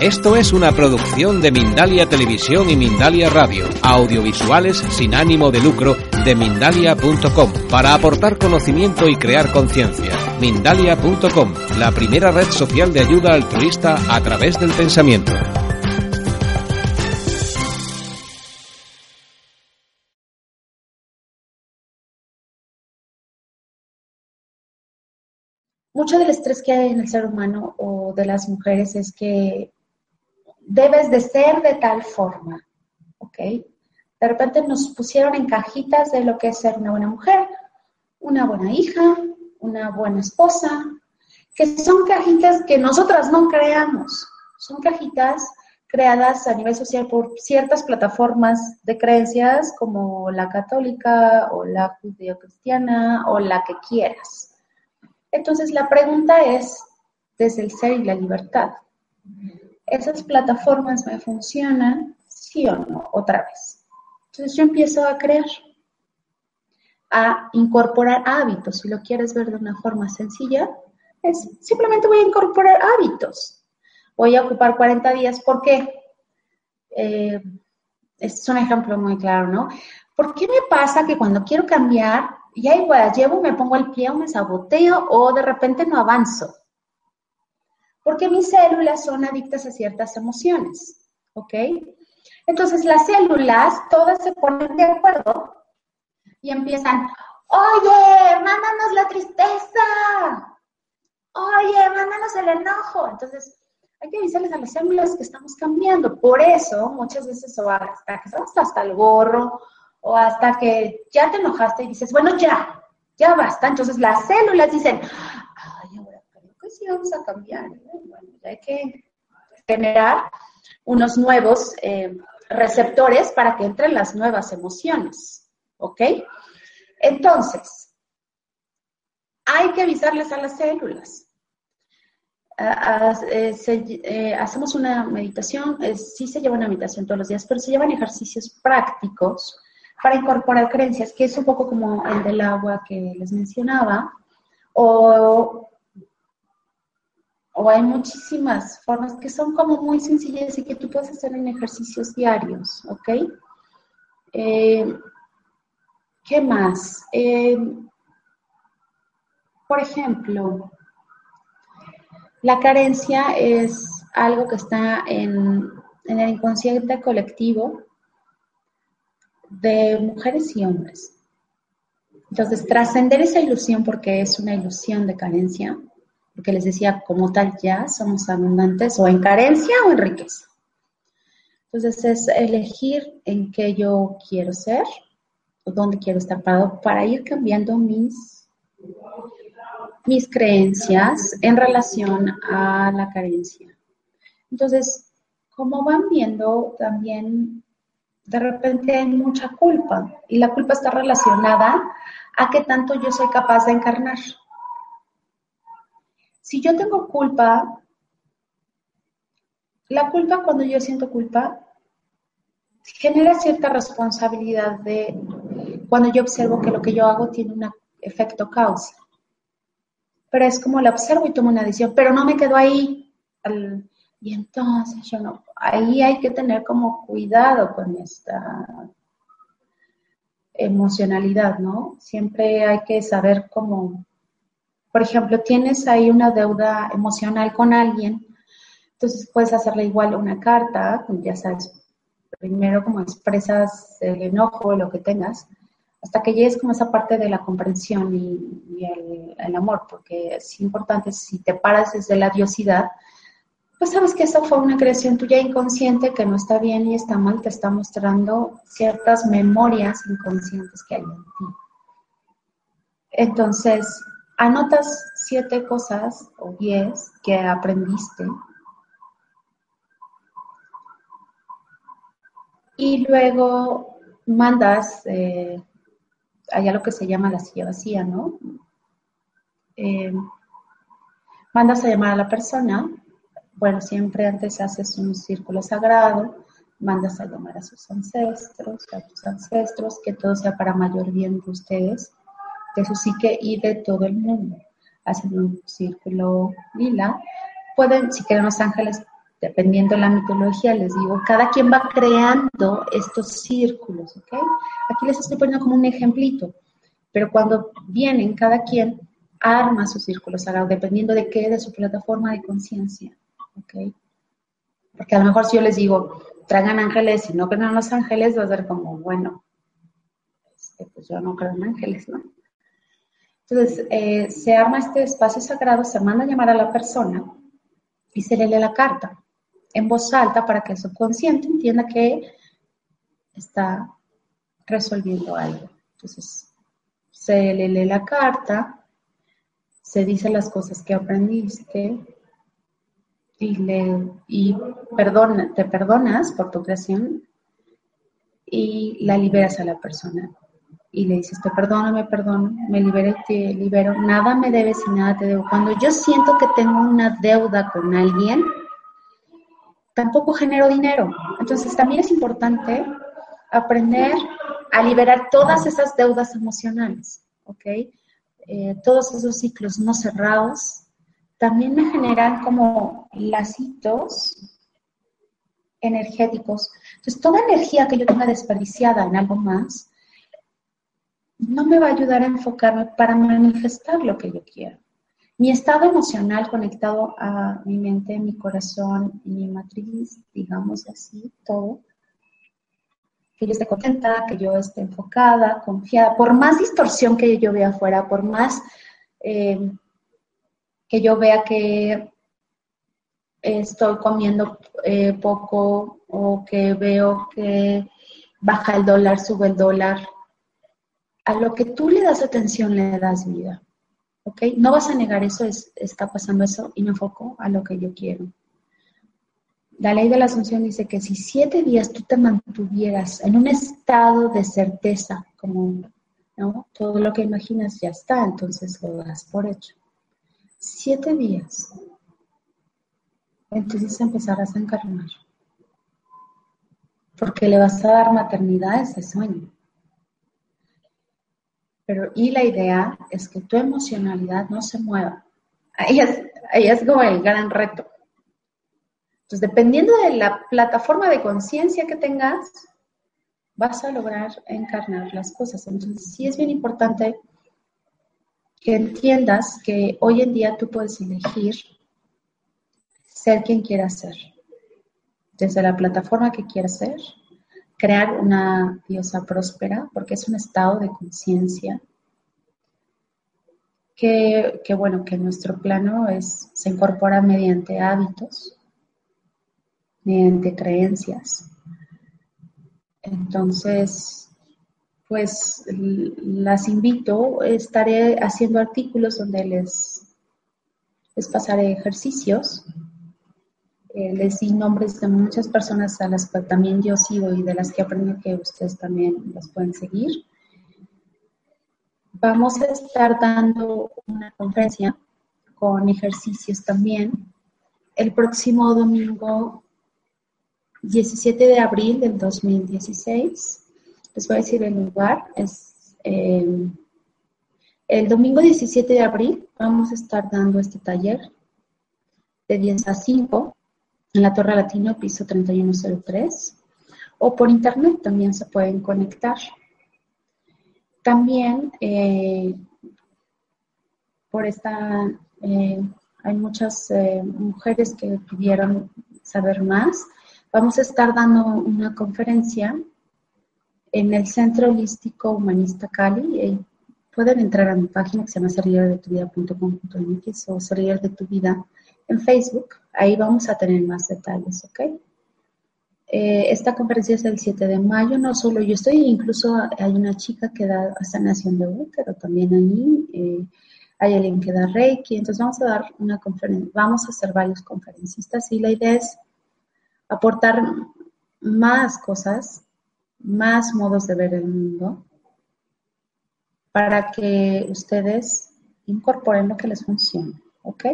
Esto es una producción de Mindalia Televisión y Mindalia Radio, audiovisuales sin ánimo de lucro de mindalia.com, para aportar conocimiento y crear conciencia. Mindalia.com, la primera red social de ayuda altruista a través del pensamiento. Mucho del estrés que hay en el ser humano o de las mujeres es que debes de ser de tal forma, ¿ok? De repente nos pusieron en cajitas de lo que es ser una buena mujer, una buena hija, una buena esposa, que son cajitas que nosotras no creamos, son cajitas creadas a nivel social por ciertas plataformas de creencias como la católica o la judeocristiana o la que quieras. Entonces la pregunta es desde el ser y la libertad. ¿Esas plataformas me funcionan? Sí o no, otra vez. Entonces yo empiezo a crear, a incorporar hábitos. Si lo quieres ver de una forma sencilla, es simplemente voy a incorporar hábitos. Voy a ocupar 40 días. ¿Por qué? Este es un ejemplo muy claro, ¿no? ¿Por qué me pasa que cuando quiero cambiar, ya igual llevo, me pongo el pie o me saboteo o de repente no avanzo? Porque mis células son adictas a ciertas emociones, ¿ok? Entonces las células todas se ponen de acuerdo y empiezan, oye, mándanos la tristeza, oye, mándanos el enojo. Entonces hay que avisarles a las células que estamos cambiando. Por eso muchas veces o hasta que estamos hasta el gorro o hasta que ya te enojaste y dices, bueno, ya, ya basta. Entonces las células dicen, sí vamos a cambiar. Bueno, hay que generar unos nuevos eh, receptores para que entren las nuevas emociones. ¿Ok? Entonces, hay que avisarles a las células. Eh, eh, hacemos una meditación, sí se lleva una meditación todos los días, pero se llevan ejercicios prácticos para incorporar creencias, que es un poco como el del agua que les mencionaba, o o hay muchísimas formas que son como muy sencillas y que tú puedes hacer en ejercicios diarios, ¿ok? Eh, ¿Qué más? Eh, por ejemplo, la carencia es algo que está en, en el inconsciente colectivo de mujeres y hombres. Entonces, trascender esa ilusión, porque es una ilusión de carencia, porque les decía, como tal ya somos abundantes o en carencia o en riqueza. Entonces es elegir en qué yo quiero ser o dónde quiero estar parado para ir cambiando mis, mis creencias en relación a la carencia. Entonces, como van viendo, también de repente hay mucha culpa y la culpa está relacionada a qué tanto yo soy capaz de encarnar. Si yo tengo culpa, la culpa cuando yo siento culpa genera cierta responsabilidad de cuando yo observo que lo que yo hago tiene un efecto causa. Pero es como la observo y tomo una decisión, pero no me quedo ahí. y entonces yo no, ahí hay que tener como cuidado con esta emocionalidad, ¿no? Siempre hay que saber cómo por ejemplo, tienes ahí una deuda emocional con alguien, entonces puedes hacerle igual una carta, ya sabes, primero como expresas el enojo, lo que tengas, hasta que llegues como esa parte de la comprensión y, el, amor, porque es importante, si te paras desde la diosidad, pues sabes que eso fue una creación tuya inconsciente que no está bien y está mal, te está mostrando ciertas memorias inconscientes que hay en ti. Entonces, anotas siete cosas o diez que aprendiste. Y luego mandas eh, allá lo que se llama la silla vacía, ¿no? Eh, mandas a llamar a la persona, bueno, siempre antes haces un círculo sagrado, mandas a llamar a sus ancestros, a tus ancestros, que todo sea para mayor bien de ustedes, de su psique y de todo el mundo. Hacen un círculo lila. Pueden, si quieren los ángeles, dependiendo de la mitología, les digo, cada quien va creando estos círculos, ¿ok? Aquí les estoy poniendo como un ejemplito, pero cuando vienen, cada quien arma su círculo sagrado, dependiendo de qué, de su plataforma de conciencia, ¿ok? Porque a lo mejor si yo les digo, traigan ángeles y no creen en los ángeles, va a ser como, bueno, este, pues yo no creo en ángeles, ¿no? Entonces, eh, se arma este espacio sagrado, se manda a llamar a la persona y se le lee la carta en voz alta para que el subconsciente entienda que está resolviendo algo. Entonces, se le lee la carta, se dice las cosas que aprendiste y, le, y perdona, te perdonas por tu creación y la liberas a la persona y le dices, te perdono, me perdono, me libero te libero, nada me debes y nada te debo. Cuando yo siento que tengo una deuda con alguien, tampoco genero dinero. Entonces también es importante aprender a liberar todas esas deudas emocionales, ¿ok? Eh, todos esos ciclos no cerrados también me generan como lacitos energéticos. Entonces, toda energía que yo tenga desperdiciada en algo más, no me va a ayudar a enfocarme para manifestar lo que yo quiero. Mi estado emocional conectado a mi mente, mi corazón mi matriz, digamos así, todo, que yo esté contenta, que yo esté enfocada, confiada, por más distorsión que yo vea afuera, por más eh, que yo vea que estoy comiendo eh, poco o que veo que baja el dólar, sube el dólar, a lo que tú le das atención le das vida. ¿Ok? No vas a negar eso, es, está pasando eso y me enfoco a lo que yo quiero. La ley de la asunción dice que si siete días tú te mantuvieras en un estado de certeza, como todo lo que imaginas ya está, entonces lo das por hecho. Siete días. Entonces empezarás a encarnar. Porque le vas a dar maternidad a ese sueño. Pero, y la idea es que tu emocionalidad no se mueva. Ahí es, ahí es como el gran reto. Entonces, dependiendo de la plataforma de conciencia que tengas, vas a lograr encarnar las cosas. Entonces, sí es bien importante que entiendas que hoy en día tú puedes elegir ser quien quieras ser. Desde la plataforma que quieras ser, crear una diosa próspera, porque es un estado de conciencia que, bueno, que nuestro plano es, se incorpora mediante hábitos, mediante creencias. Entonces, pues las invito, estaré haciendo artículos donde les, les pasaré ejercicios les di nombres de muchas personas a las que también yo sigo y de las que aprendí que ustedes también los pueden seguir. Vamos a estar dando una conferencia con ejercicios también el próximo domingo 17 de abril del 2016. Les voy a decir el lugar. Es eh, el domingo 17 de abril vamos a estar dando este taller de 10 a 5 en la Torre Latino, piso 3103, o por internet también se pueden conectar. También eh, por esta, eh, hay muchas eh, mujeres que pidieron saber más. Vamos a estar dando una conferencia en el Centro Holístico Humanista Cali. pueden entrar a mi página que se llama servidordetuvida.com.mx o Servidor de tu Vida en Facebook. Ahí vamos a tener más detalles, ¿ok? Eh, esta conferencia es el 7 de mayo, no solo yo estoy, incluso hay una chica que da sanación de útero también ahí, eh, hay alguien que da Reiki, entonces vamos a dar una conferencia, vamos a hacer varios conferencistas y la idea es aportar más cosas más modos de ver el mundo para que ustedes incorporen lo que les funcione, ¿ok?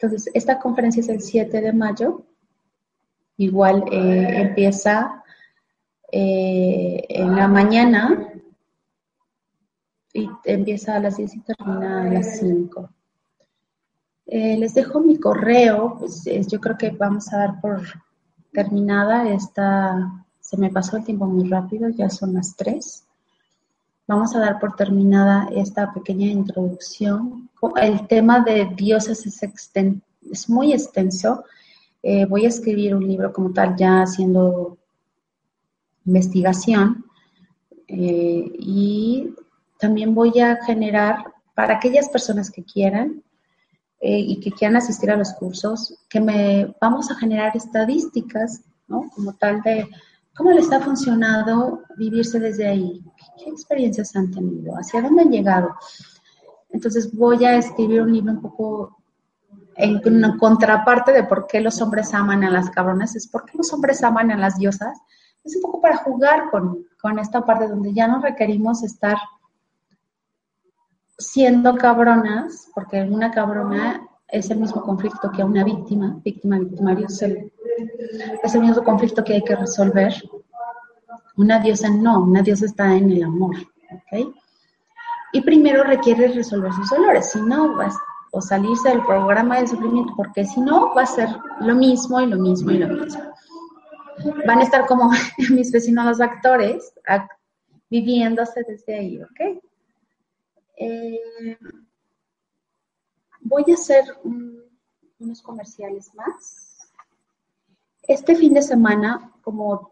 Entonces, esta conferencia es el 7 de mayo. Igual eh, empieza eh, en la mañana y empieza a las 10 y termina a las 5. Eh, les dejo mi correo, pues, yo creo que vamos a dar por terminada esta, se me pasó el tiempo muy rápido, ya son las 3. Vamos a dar por terminada esta pequeña introducción. El tema de dioses es, muy extenso. Eh, voy a escribir un libro como tal ya haciendo investigación eh, y también voy a generar para aquellas personas que quieran eh, y que quieran asistir a los cursos, que me vamos a generar estadísticas, ¿no? Como tal de cómo les ha funcionado vivirse desde ahí, qué, experiencias han tenido, hacia dónde han llegado. Entonces voy a escribir un libro un poco en contraparte de por qué los hombres aman a las cabronas, es por qué los hombres aman a las diosas. Es un poco para jugar con, con esta parte donde ya no requerimos estar siendo cabronas, porque una cabrona es el mismo conflicto que una víctima, víctima, victimario, es el, es el mismo conflicto que hay que resolver. Una diosa no, una diosa está en el amor, ¿ok? Y primero requiere resolver sus dolores, si no, vas o salirse del programa de sufrimiento, porque si no, va a ser lo mismo y lo mismo y lo mismo. Van a estar como mis vecinos los actores, viviéndose desde ahí, ¿ok? Eh, voy a hacer unos comerciales más. Este fin de semana, como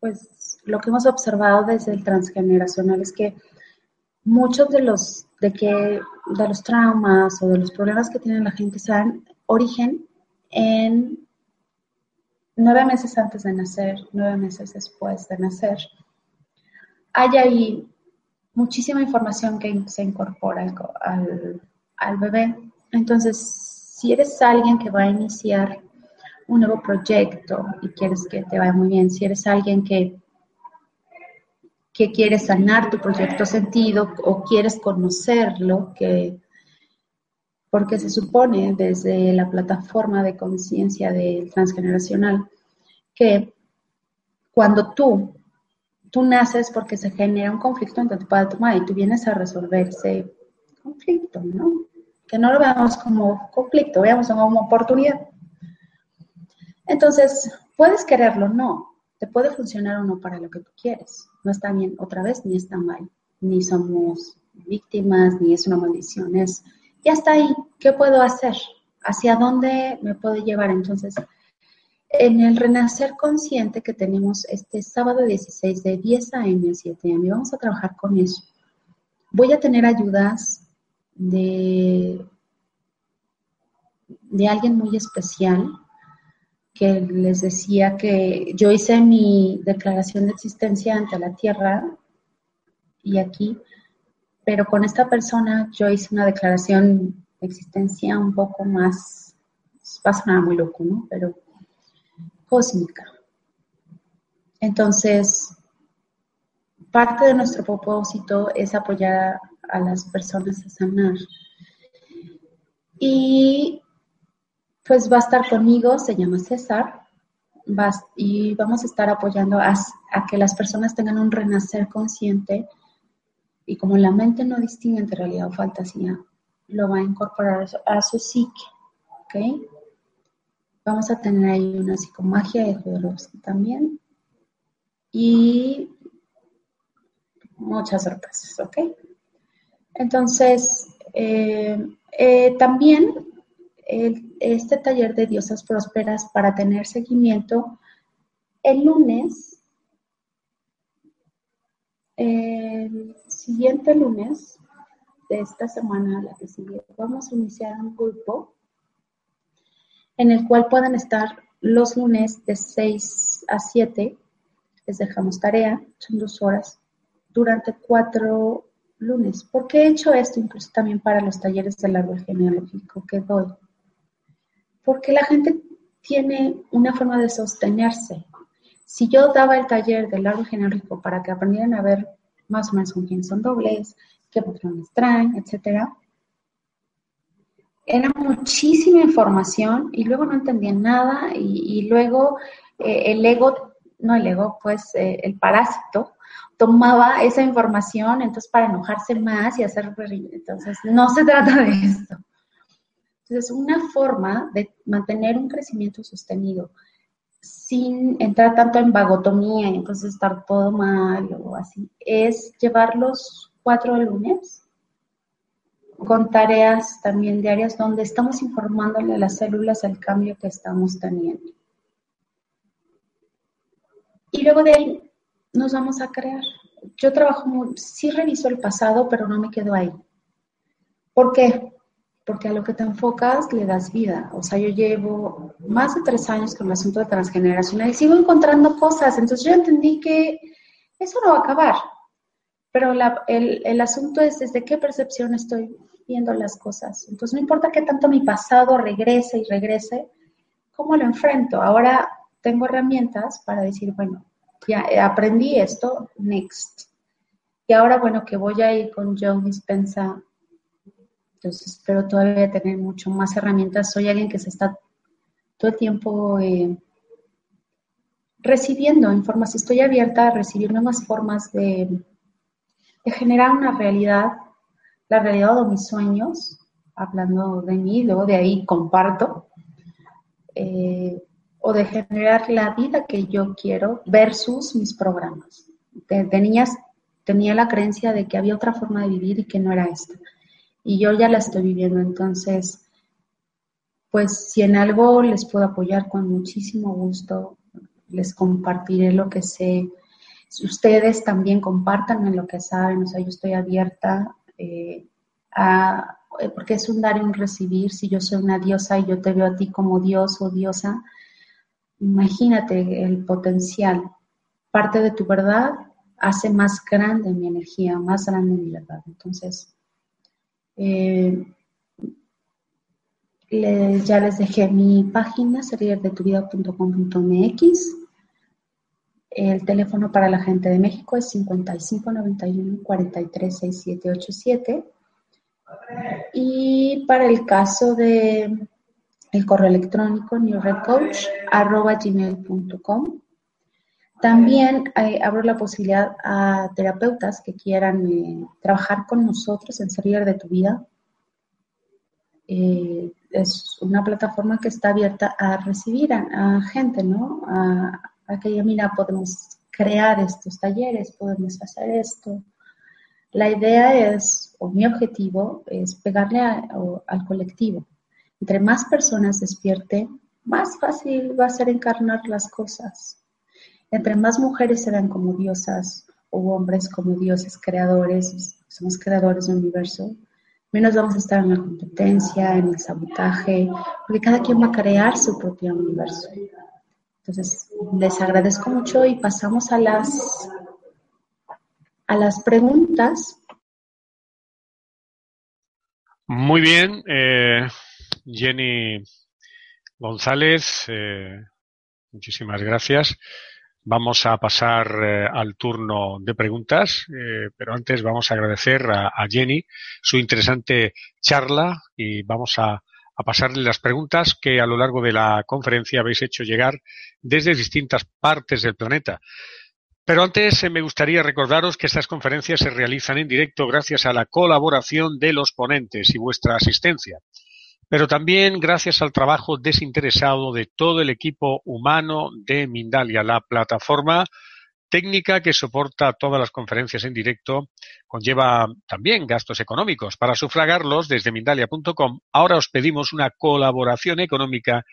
pues lo que hemos observado desde el transgeneracional es que muchos de los de que de los traumas o de los problemas que tiene la gente se dan origen en nueve meses antes de nacer, nueve meses después de nacer. Hay ahí muchísima información que se incorpora al, bebé. Entonces, si eres alguien que va a iniciar un nuevo proyecto y quieres que te vaya muy bien, si eres alguien que, que quiere sanar tu proyecto sentido o quieres conocerlo, que, porque se supone desde la plataforma de conciencia del transgeneracional que cuando tú tú naces porque se genera un conflicto entre tu padre y tu madre y tú vienes a resolver ese conflicto, ¿no? Que no lo veamos como conflicto, veamos como oportunidad. Entonces, puedes quererlo, no. Te puede funcionar o no para lo que tú quieres. No está bien, otra vez, ni está mal. Ni somos víctimas, ni es una maldición. Es, ya está ahí, ¿qué puedo hacer? ¿Hacia dónde me puede llevar? Entonces, en el Renacer Consciente que tenemos este sábado 16 de 10 a.m. a 7 a.m. Vamos a trabajar con eso. Voy a tener ayudas de, de alguien muy especial que les decía que yo hice mi declaración de existencia ante la Tierra y aquí, pero con esta persona yo hice una declaración de existencia un poco más, va a sonar muy loco, ¿no? Pero cósmica. Entonces, parte de nuestro propósito es apoyar a las personas a sanar. Y pues va a estar conmigo, se llama César, y vamos a estar apoyando a, que las personas tengan un renacer consciente y como la mente no distingue entre realidad o fantasía, lo va a incorporar a su psique, ¿ok? Vamos a tener ahí una psicomagia de Jodorowsky también. Y muchas sorpresas, ¿ok? Entonces, eh, eh, también este taller de diosas prósperas para tener seguimiento, el lunes, el siguiente lunes de esta semana, la que sigue, vamos a iniciar un grupo en el cual puedan estar los lunes de 6 a 7. Les dejamos tarea, son dos horas, durante cuatro lunes. ¿Por qué he hecho esto incluso también para los talleres del árbol genealógico que doy? Porque la gente tiene una forma de sostenerse. Si yo daba el taller del árbol genealógico para que aprendieran a ver más o menos con quién son dobles, qué patrones traen, etcétera, era muchísima información y luego no entendían nada y, luego eh, el ego, no el ego, pues eh, el parásito tomaba esa información entonces para enojarse más y hacer entonces no se trata de esto. Entonces, una forma de mantener un crecimiento sostenido sin entrar tanto en vagotomía y entonces estar todo mal o así, es llevarlos cuatro lunes con tareas también diarias donde estamos informándole a las células el cambio que estamos teniendo. Y luego de ahí nos vamos a crear. Yo trabajo, sí reviso el pasado, pero no me quedo ahí. ¿Por qué? Porque a lo que te enfocas le das vida. O sea, yo llevo más de tres años con el asunto de transgeneracional y sigo encontrando cosas. Entonces yo entendí que eso no va a acabar. Pero el, el asunto es desde qué percepción estoy viendo las cosas. Entonces no importa qué tanto mi pasado regrese y regrese, ¿cómo lo enfrento? Ahora tengo herramientas para decir, bueno, ya aprendí esto, next. Y ahora, bueno, que voy a ir con Joe Dispensa, entonces espero todavía tener mucho más herramientas. Soy alguien que se está todo el tiempo eh, recibiendo información, estoy abierta a recibir nuevas formas de, de generar una realidad, la realidad de mis sueños, hablando de mí, luego de ahí comparto. Eh, o de generar la vida que yo quiero versus mis programas. De, niñas tenía la creencia de que había otra forma de vivir y que no era esta. Y yo ya la estoy viviendo, entonces, pues si en algo les puedo apoyar con muchísimo gusto, les compartiré lo que sé. Ustedes también compartan en lo que saben, o sea, yo estoy abierta eh, a, porque es un dar y un recibir. Si yo soy una diosa y yo te veo a ti como dios o diosa, Imagínate el potencial. Parte de tu verdad hace más grande mi energía, más grande mi verdad. Entonces, eh, ya les dejé mi página, serierdetuvida.com.mx. El teléfono para la gente de México es 5591 436787. Y para el caso de el correo electrónico newredcoach.gmail.com. También eh, abro la posibilidad a terapeutas que quieran eh, trabajar con nosotros en Ser de tu Vida. Eh, es una plataforma que está abierta a recibir a, gente, ¿no? A, a, que mira, podemos crear estos talleres, podemos hacer esto. La idea es, o mi objetivo, es pegarle al colectivo entre más personas despierte, más fácil va a ser encarnar las cosas. Entre más mujeres se dan como diosas o hombres como dioses creadores, somos creadores del universo, menos vamos a estar en la competencia, en el sabotaje, porque cada quien va a crear su propio universo. Entonces, les agradezco mucho y pasamos a las, a las preguntas. Muy bien. Eh, Jenny González, eh, muchísimas gracias. Vamos a pasar eh, al turno de preguntas, eh, pero antes vamos a agradecer a, Jenny su interesante charla y vamos a, a, pasarle las preguntas que a lo largo de la conferencia habéis hecho llegar desde distintas partes del planeta. Pero antes me gustaría recordaros que estas conferencias se realizan en directo gracias a la colaboración de los ponentes y vuestra asistencia pero también gracias al trabajo desinteresado de todo el equipo humano de Mindalia, la plataforma técnica que soporta todas las conferencias en directo, conlleva también gastos económicos. Para sufragarlos desde Mindalia.com, ahora os pedimos una colaboración económica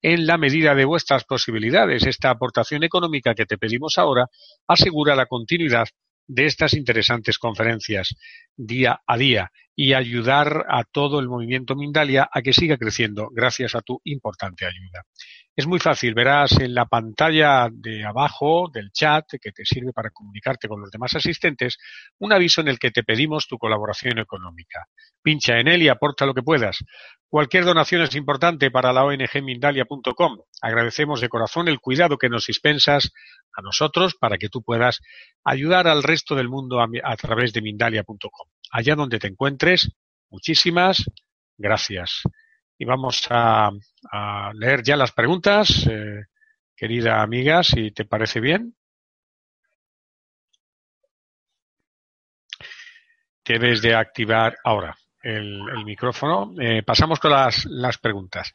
en la medida de vuestras posibilidades. Esta aportación económica que te pedimos ahora asegura la continuidad de estas interesantes conferencias día a día y ayudar a todo el movimiento Mindalia a que siga creciendo gracias a tu importante ayuda. Es muy fácil, verás en la pantalla de abajo del chat que te sirve para comunicarte con los demás asistentes un aviso en el que te pedimos tu colaboración económica. Pincha en él y aporta lo que puedas. Cualquier donación es importante para la ONG Mindalia.com. Agradecemos de corazón el cuidado que nos dispensas a nosotros para que tú puedas ayudar al resto del mundo a, través de Mindalia.com. Allá donde te encuentres, muchísimas gracias. Y vamos a, leer ya las preguntas, eh, querida amiga, si te parece bien. Debes de activar ahora el, micrófono. Eh, pasamos con las, preguntas.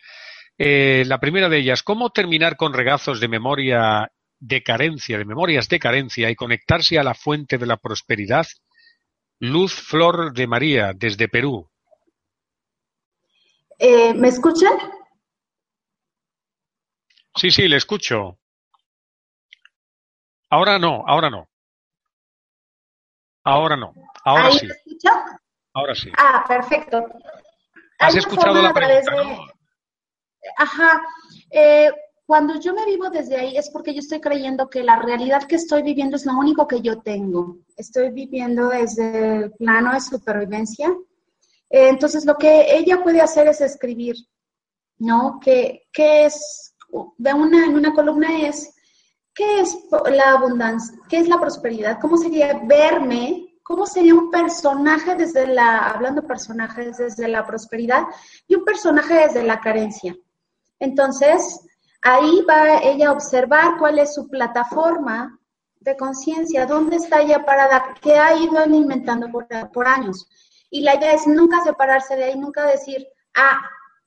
Eh, la primera de ellas, ¿cómo terminar con regazos de memoria de carencia, de memorias de carencia y conectarse a la fuente de la prosperidad? Luz Flor de María, desde Perú. Eh, ¿Me escuchan? Sí, sí, le escucho. Ahora no, ahora no. Ahora no. Ahora sí. escucha? Ahora sí. Ah, perfecto. ¿Has escuchado la pregunta? Ajá. Eh, cuando yo me vivo desde ahí es porque yo estoy creyendo que la realidad que estoy viviendo es lo único que yo tengo. Estoy viviendo desde el plano de supervivencia eh, entonces, lo que ella puede hacer es escribir, ¿no? ¿Qué, es, de una, en una columna es, ¿qué es la abundancia? ¿Qué es la prosperidad? ¿Cómo sería verme? ¿Cómo sería un personaje desde la, hablando personajes desde la prosperidad y un personaje desde la carencia? Entonces, ahí va ella a observar cuál es su plataforma de conciencia, dónde está ella parada, qué ha ido alimentando por, años. Y la idea es nunca separarse de ahí, nunca decir, ah,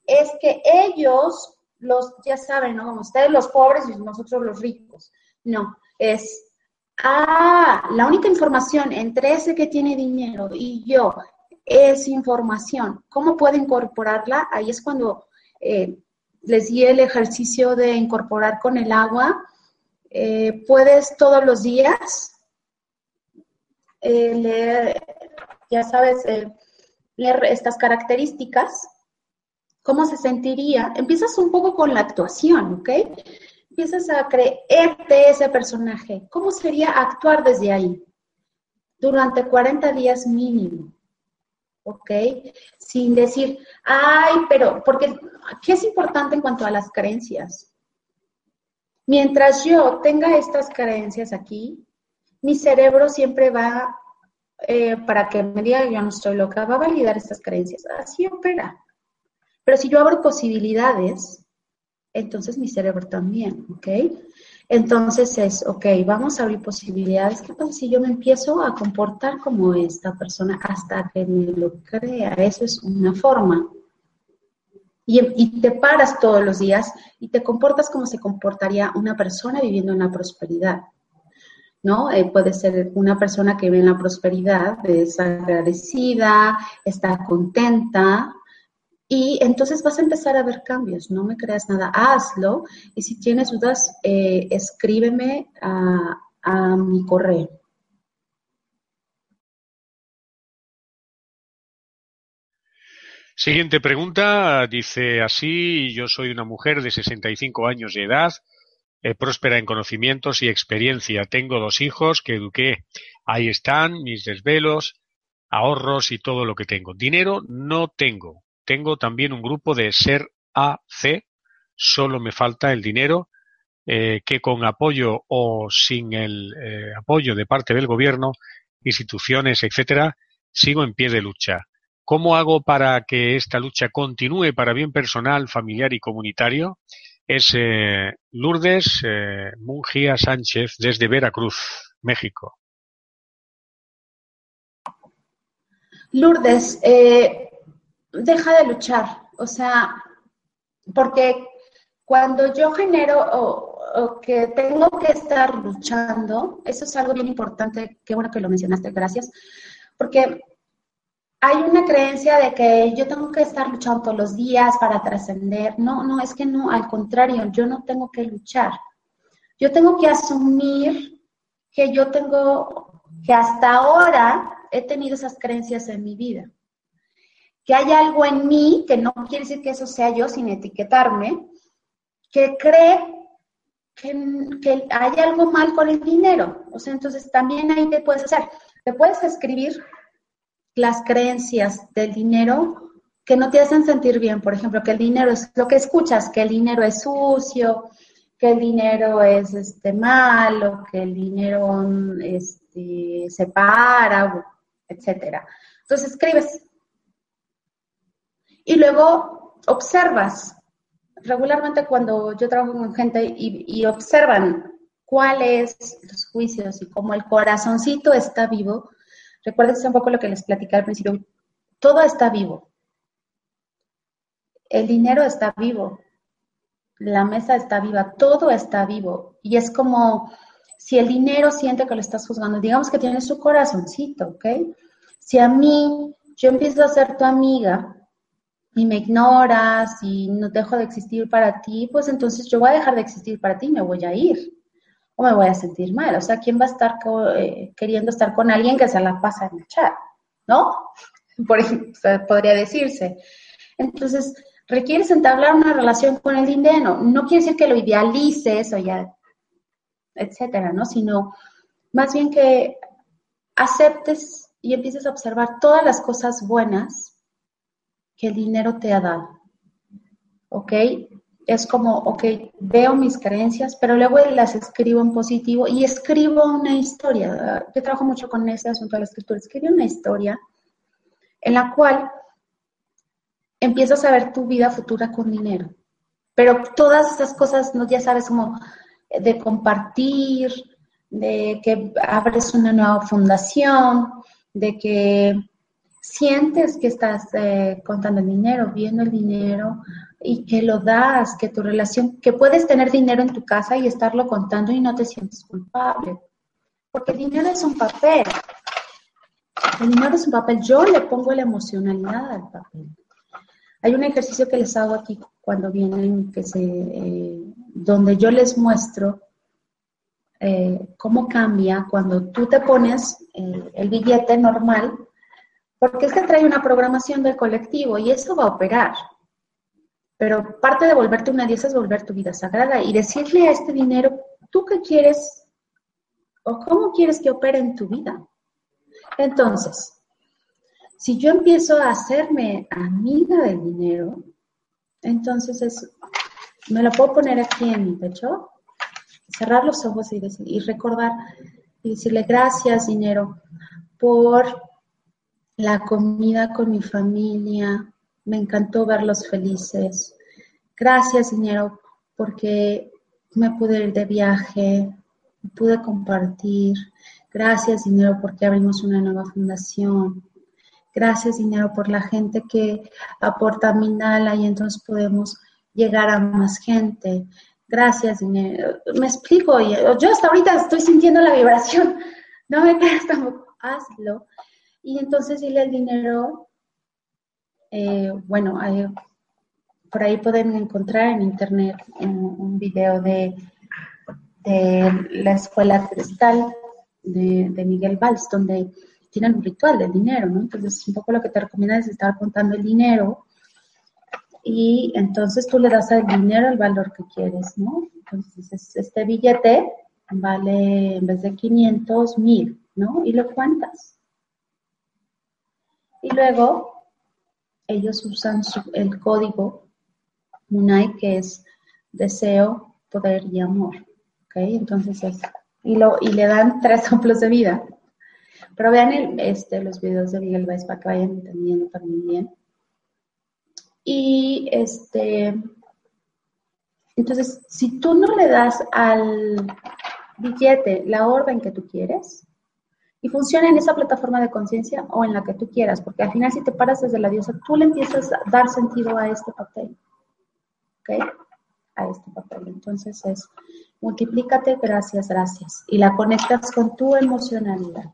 es que ellos, los, ya saben, ¿no? Como ustedes los pobres y nosotros los ricos. No, es, ah, la única información entre ese que tiene dinero y yo es información. ¿Cómo puedo incorporarla? Ahí es cuando eh, les di el ejercicio de incorporar con el agua. Eh, puedes todos los días eh, leer ya sabes, eh, leer estas características, ¿cómo se sentiría? Empiezas un poco con la actuación, ¿ok? Empiezas a creerte ese personaje. ¿Cómo sería actuar desde ahí? Durante 40 días mínimo. ¿Ok? Sin decir, ay, pero, porque, ¿qué es importante en cuanto a las creencias? Mientras yo tenga estas creencias aquí, mi cerebro siempre va eh, para que me diga yo no estoy loca, va a validar estas creencias. Así opera. Pero si yo abro posibilidades, entonces mi cerebro también, ¿ok? Entonces es, ok, vamos a abrir posibilidades. ¿Qué pasa si yo me empiezo a comportar como esta persona hasta que me lo crea? Eso es una forma. Y, te paras todos los días y te comportas como se comportaría una persona viviendo en la prosperidad. ¿no? Eh, puede ser una persona que ve en la prosperidad, es agradecida, está contenta, y entonces vas a empezar a ver cambios, no me creas nada, hazlo, y si tienes dudas, eh, escríbeme a, mi correo. Siguiente pregunta, dice así, yo soy una mujer de 65 años de edad, eh, próspera en conocimientos y experiencia. Tengo dos hijos que eduqué. Ahí están mis desvelos, ahorros y todo lo que tengo. Dinero no tengo. Tengo también un grupo de ser AC. Solo me falta el dinero eh, que con apoyo o sin el eh, apoyo de parte del gobierno, instituciones, etcétera, sigo en pie de lucha. ¿Cómo hago para que esta lucha continúe para bien personal, familiar y comunitario? es eh, Lourdes Mungia Sánchez desde Veracruz, México. Lourdes, deja de luchar, o sea, porque cuando yo genero o, que tengo que estar luchando, eso es algo bien importante, qué bueno que lo mencionaste, gracias, porque hay una creencia de que yo tengo que estar luchando todos los días para trascender. No, no, es que no, al contrario, yo no tengo que luchar. Yo tengo que asumir que yo tengo, que hasta ahora he tenido esas creencias en mi vida. Que hay algo en mí, que no quiere decir que eso sea yo sin etiquetarme, que cree que, hay algo mal con el dinero. O sea, entonces también ahí te puedes hacer, te puedes escribir las creencias del dinero que no te hacen sentir bien. Por ejemplo, que el dinero es lo que escuchas, que el dinero es sucio, que el dinero es este, malo, que el dinero este, separa, etcétera. Entonces escribes. Y luego observas regularmente cuando yo trabajo con gente y, observan cuáles los juicios y cómo el corazoncito está vivo, recuerden un poco lo que les platicé al principio, todo está vivo. El dinero está vivo, la mesa está viva, todo está vivo. Y es como si el dinero siente que lo estás juzgando, digamos que tiene su corazoncito, ¿ok? Si a mí yo empiezo a ser tu amiga y me ignoras y no dejo de existir para ti, pues entonces yo voy a dejar de existir para ti y me voy a ir. O me voy a sentir mal. O sea, ¿quién va a estar eh, queriendo estar con alguien que se la pasa en el chat? ¿No? Por ejemplo, podría decirse. Entonces, requieres entablar una relación con el dinero. No quiere decir que lo idealices o ya, etcétera, ¿no? Sino más bien que aceptes y empieces a observar todas las cosas buenas que el dinero te ha dado. ¿Ok? Es como, ok, veo mis creencias, pero luego las escribo en positivo y escribo una historia. Yo trabajo mucho con ese asunto de la escritura. Escribo una historia en la cual empiezas a ver tu vida futura con dinero. Pero todas esas cosas, ¿no? ya sabes, como de compartir, de que abres una nueva fundación, de que sientes que estás eh, contando el dinero, viendo el dinero y que lo das, que tu relación, que puedes tener dinero en tu casa y estarlo contando y no te sientes culpable. Porque el dinero es un papel. El dinero es un papel. Yo le pongo la emocionalidad al papel. Hay un ejercicio que les hago aquí cuando vienen, que se, eh, donde yo les muestro eh, cómo cambia cuando tú te pones el billete normal porque es que trae una programación del colectivo y eso va a operar. Pero parte de volverte una diosa es volver tu vida sagrada y decirle a este dinero, ¿tú qué quieres o cómo quieres que opere en tu vida? Entonces, si yo empiezo a hacerme amiga del dinero, entonces es, me lo puedo poner aquí en mi pecho, cerrar los ojos y, recordar y decirle gracias dinero por la comida con mi familia, me encantó verlos felices. Gracias, dinero, porque me pude ir de viaje, pude compartir. Gracias, dinero, porque abrimos una nueva fundación. Gracias, dinero, por la gente que aporta a Minala y entonces podemos llegar a más gente. Gracias, dinero. Me explico, yo hasta ahorita estoy sintiendo la vibración. No me quedas tampoco, hazlo. Y entonces dile el dinero, eh, bueno, por ahí pueden encontrar en internet un, video de, de, la escuela cristal de, Miguel Valls, donde tienen un ritual del dinero, ¿no? Entonces, un poco lo que te recomienda es estar contando el dinero y entonces tú le das al dinero el valor que quieres, ¿no? Entonces, este billete vale en vez de 500, 1000, ¿no? Y lo cuentas. Y luego ellos usan el código Munai, que es deseo, poder y amor. ¿Ok? Entonces es, y, lo, y le dan tres ejemplos de vida. Pero vean este, los videos de Miguel Baez para que vayan entendiendo también bien. Y este, entonces, si tú no le das al billete la orden que tú quieres, y funciona en esa plataforma de conciencia o en la que tú quieras, porque al final si te paras desde la diosa, tú le empiezas a dar sentido a este papel, ¿ok? A este papel. Entonces es, multiplícate, gracias, gracias, y la conectas con tu emocionalidad.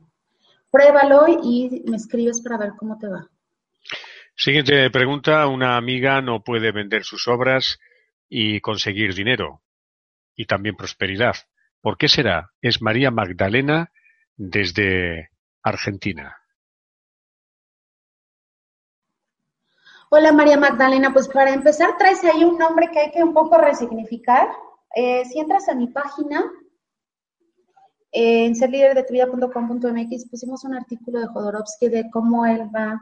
Pruébalo y me escribes para ver cómo te va. Siguiente pregunta, una amiga no puede vender sus obras y conseguir dinero y también prosperidad. ¿Por qué será? Es María Magdalena desde Argentina. Hola María Magdalena, pues para empezar traes ahí un nombre que hay que un poco resignificar. Eh, si entras a mi página, en serliderdetuvida.com.mx pusimos un artículo de Jodorowsky de cómo él va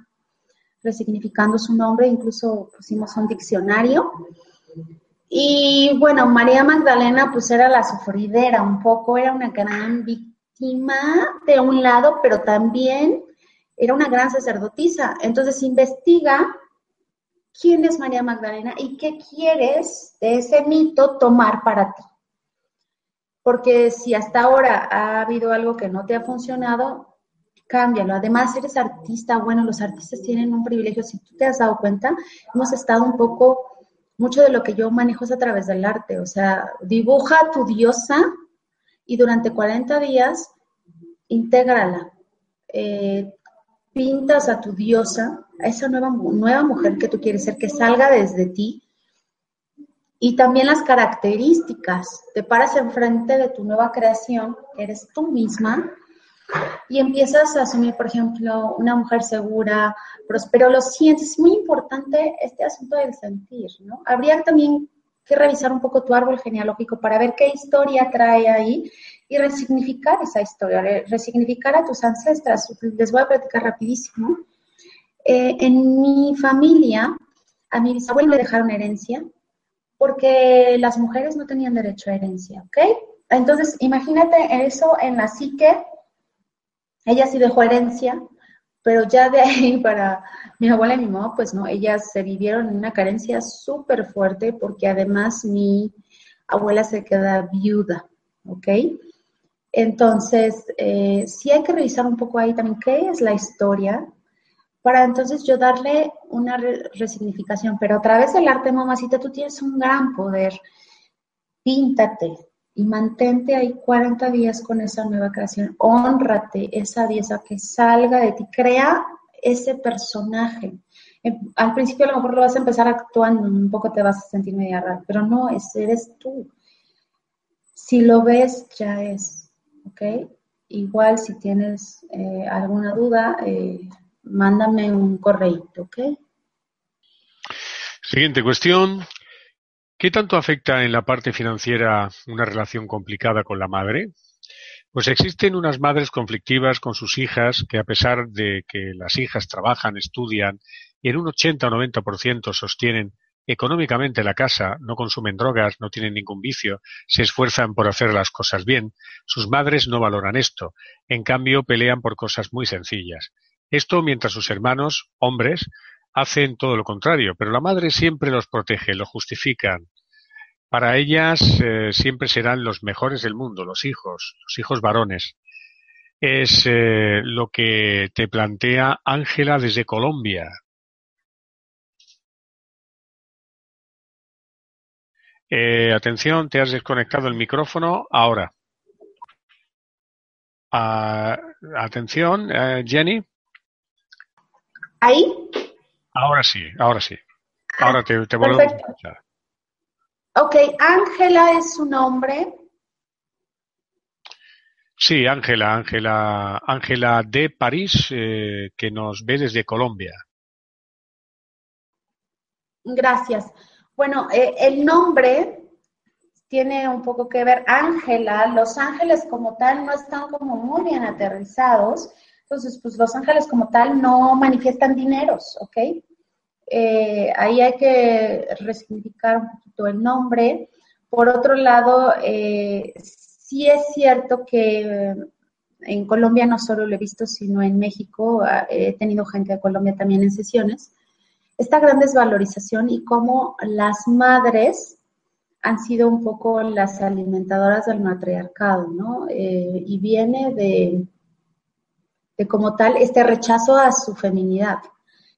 resignificando su nombre, incluso pusimos un diccionario. Y bueno, María Magdalena pues era la sufridera un poco, era una gran víctima de un lado, pero también era una gran sacerdotisa. Entonces investiga quién es María Magdalena y qué quieres de ese mito tomar para ti. Porque si hasta ahora ha habido algo que no te ha funcionado, cámbialo. Además, eres artista, bueno, los artistas tienen un privilegio, si tú te has dado cuenta, hemos estado un poco, mucho de lo que yo manejo es a través del arte, o sea, dibuja tu diosa y durante 40 días intégrala. Eh, pintas a tu diosa, a esa nueva, nueva mujer que tú quieres ser, que salga desde ti, y también las características. Te paras enfrente de tu nueva creación, que eres tú misma, y empiezas a asumir, por ejemplo, una mujer segura, pero lo sientes. Es muy importante este asunto del sentir, ¿no? Habría también que revisar un poco tu árbol genealógico para ver qué historia trae ahí y resignificar esa historia, resignificar a tus ancestras. Les voy a platicar rapidísimo. Eh, en mi familia, a mi bisabuelo le dejaron herencia porque las mujeres no tenían derecho a herencia, ¿ok? Entonces, imagínate eso en la psique. Ella sí dejó herencia, pero ya de ahí para mi abuela y mi mamá, pues no, ellas se vivieron en una carencia súper fuerte porque además mi abuela se queda viuda, ¿ok? Entonces, eh, sí hay que revisar un poco ahí también qué es la historia, para entonces yo darle una resignificación. Pero a través del arte, mamacita, tú tienes un gran poder. Píntate y mantente ahí 40 días con esa nueva creación. Honrate esa diosa que salga de ti. Crea ese personaje. Al principio a lo mejor lo vas a empezar actuando, un poco te vas a sentir media rara, pero no, eres tú. Si lo ves, ya es, ¿ok? Igual si tienes eh, alguna duda, eh, mándame un correo, ¿ok? Siguiente cuestión. ¿Qué tanto afecta en la parte financiera una relación complicada con la madre? Pues existen unas madres conflictivas con sus hijas que a pesar de que las hijas trabajan, estudian y en un 80 o 90% sostienen económicamente la casa, no consumen drogas, no tienen ningún vicio, se esfuerzan por hacer las cosas bien, sus madres no valoran esto, en cambio pelean por cosas muy sencillas. Esto mientras sus hermanos, hombres, hacen todo lo contrario, pero la madre siempre los protege, los justifican. Para ellas eh, siempre serán los mejores del mundo, los hijos, los hijos varones. Es eh, lo que te plantea Ángela desde Colombia. Eh, atención, te has desconectado el micrófono ahora. Ah, atención, Jenny. ¿Ahí? Ahora sí, ahora sí. Ahora te, te vuelvo a escuchar. Ok, Ángela es su nombre. Sí, Ángela, Ángela, Ángela de París, eh, que nos ve desde Colombia. Gracias. Bueno, eh, el nombre tiene un poco que ver. Ángela, los ángeles como tal no están como muy bien aterrizados. Entonces, pues los ángeles como tal no manifiestan dineros, ¿ok? Eh, ahí hay que resignificar un poquito el nombre. Por otro lado, eh, sí es cierto que en Colombia no solo lo he visto, sino en México, ah, he tenido gente de Colombia también en sesiones, esta gran desvalorización y cómo las madres han sido un poco las alimentadoras del matriarcado, ¿no? Eh, y viene de, de como tal este rechazo a su feminidad.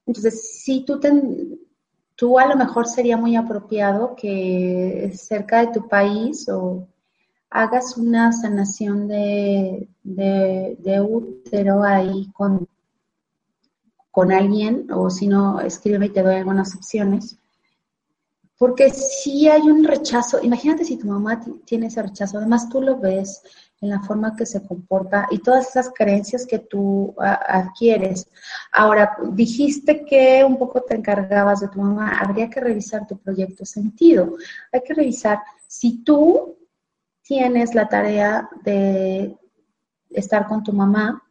Entonces, si tú, tú a lo mejor sería muy apropiado que cerca de tu país o hagas una sanación de, de, útero ahí con, con alguien, o si no, escríbeme y te doy algunas opciones, Porque si hay un rechazo, imagínate si tu mamá tiene ese rechazo, además tú lo ves en la forma que se comporta y todas esas creencias que tú adquieres. Ahora, dijiste que un poco te encargabas de tu mamá, habría que revisar tu proyecto sentido. Hay que revisar si tú tienes la tarea de estar con tu mamá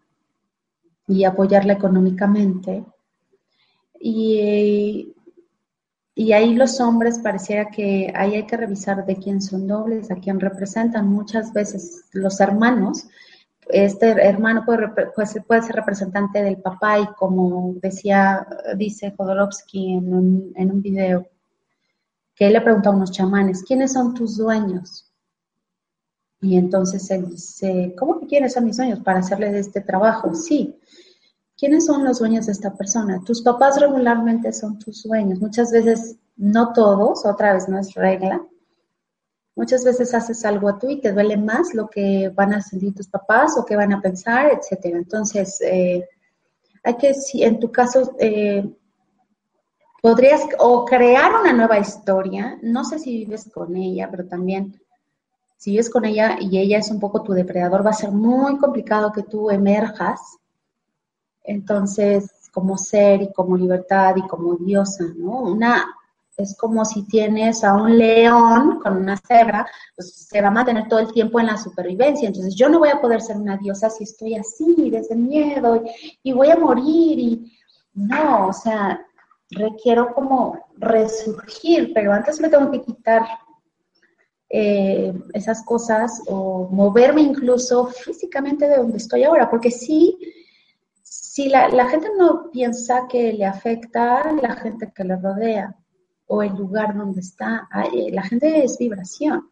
y apoyarla económicamente. Y y ahí los hombres pareciera que ahí hay que revisar de quién son dobles, a quién representan. Muchas veces los hermanos, este hermano puede, puede, ser representante del papá y como decía, dice Jodorowsky en un, en un video, que él le pregunta a unos chamanes, ¿quiénes son tus dueños? Y entonces él dice, ¿cómo que quiénes son mis dueños para hacerle de este trabajo? Sí, ¿Quiénes son los dueños de esta persona? Tus papás regularmente son tus dueños. Muchas veces, no todos, otra vez no es regla. Muchas veces haces algo a tú y te duele más lo que van a sentir tus papás o qué van a pensar, etcétera. Entonces, eh, hay que, si en tu caso, eh, podrías o crear una nueva historia. No sé si vives con ella, pero también si vives con ella y ella es un poco tu depredador, va a ser muy complicado que tú emerjas entonces, como ser y como libertad y como diosa, ¿no? Una es como si tienes a un león con una cebra, pues se va a mantener todo el tiempo en la supervivencia. Entonces, yo no voy a poder ser una diosa si estoy así, desde miedo, y, voy a morir, y no, o sea, requiero como resurgir, pero antes me tengo que quitar eh, esas cosas o moverme incluso físicamente de donde estoy ahora, porque sí si la, gente no piensa que le afecta la gente que le rodea o el lugar donde está, la gente es vibración.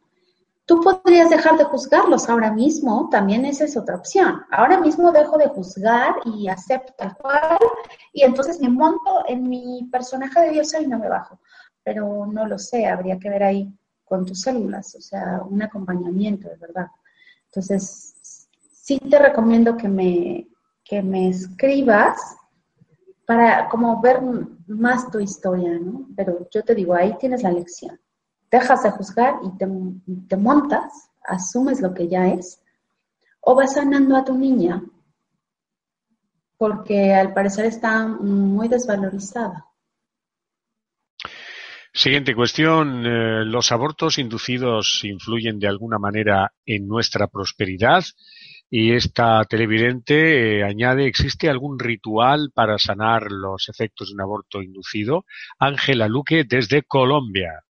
Tú podrías dejar de juzgarlos ahora mismo, también esa es otra opción. Ahora mismo dejo de juzgar y acepto tal cual, y entonces me monto en mi personaje de diosa y no me bajo. Pero no lo sé, habría que ver ahí con tus células, o sea, un acompañamiento, de verdad. Entonces, sí te recomiendo que me, que me escribas para como ver más tu historia, ¿no? Pero yo te digo, ahí tienes la lección. Dejas de juzgar y te, te montas, asumes lo que ya es, o vas sanando a tu niña, porque al parecer está muy desvalorizada. Siguiente cuestión. Eh, ¿Los abortos inducidos influyen de alguna manera en nuestra prosperidad? Y esta televidente eh, añade, ¿existe algún ritual para sanar los efectos de un aborto inducido? Ángela Luque desde Colombia.